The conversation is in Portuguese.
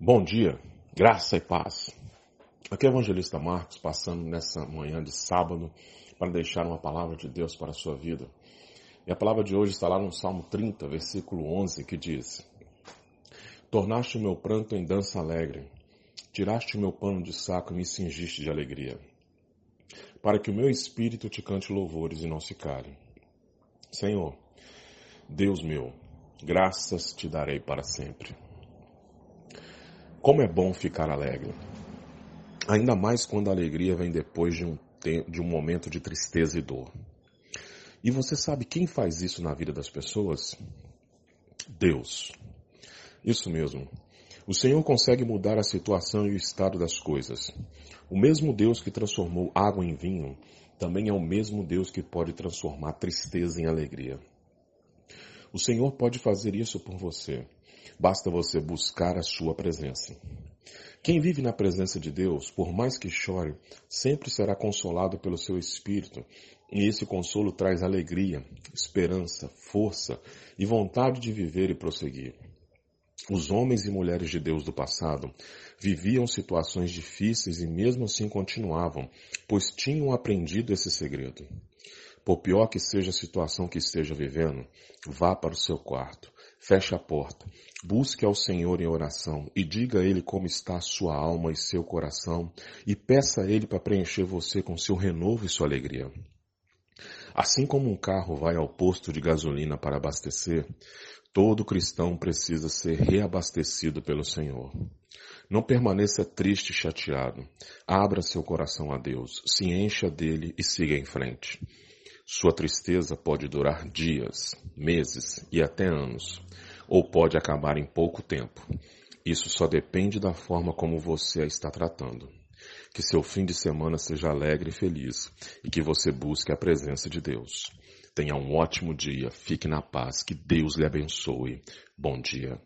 Bom dia, graça e paz. Aqui é o evangelista Marcos passando nessa manhã de sábado para deixar uma palavra de Deus para a sua vida. E a palavra de hoje está lá no Salmo 30, versículo 11, que diz: Tornaste o meu pranto em dança alegre, tiraste o meu pano de saco e me cingiste de alegria, para que o meu espírito te cante louvores e não se cale. Senhor, Deus meu, graças te darei para sempre. Como é bom ficar alegre. Ainda mais quando a alegria vem depois de um, de um momento de tristeza e dor. E você sabe quem faz isso na vida das pessoas? Deus. Isso mesmo. O Senhor consegue mudar a situação e o estado das coisas. O mesmo Deus que transformou água em vinho também é o mesmo Deus que pode transformar tristeza em alegria. O Senhor pode fazer isso por você. Basta você buscar a sua presença. Quem vive na presença de Deus, por mais que chore, sempre será consolado pelo seu espírito, e esse consolo traz alegria, esperança, força e vontade de viver e prosseguir. Os homens e mulheres de Deus do passado viviam situações difíceis e mesmo assim continuavam, pois tinham aprendido esse segredo. Por pior que seja a situação que esteja vivendo, vá para o seu quarto, feche a porta, busque ao Senhor em oração e diga a Ele como está sua alma e seu coração e peça a Ele para preencher você com seu renovo e sua alegria. Assim como um carro vai ao posto de gasolina para abastecer, todo cristão precisa ser reabastecido pelo Senhor. Não permaneça triste e chateado. Abra seu coração a Deus, se encha dele e siga em frente. Sua tristeza pode durar dias, meses e até anos, ou pode acabar em pouco tempo. Isso só depende da forma como você a está tratando. Que seu fim de semana seja alegre e feliz e que você busque a presença de Deus. Tenha um ótimo dia, fique na paz, que Deus lhe abençoe. Bom dia.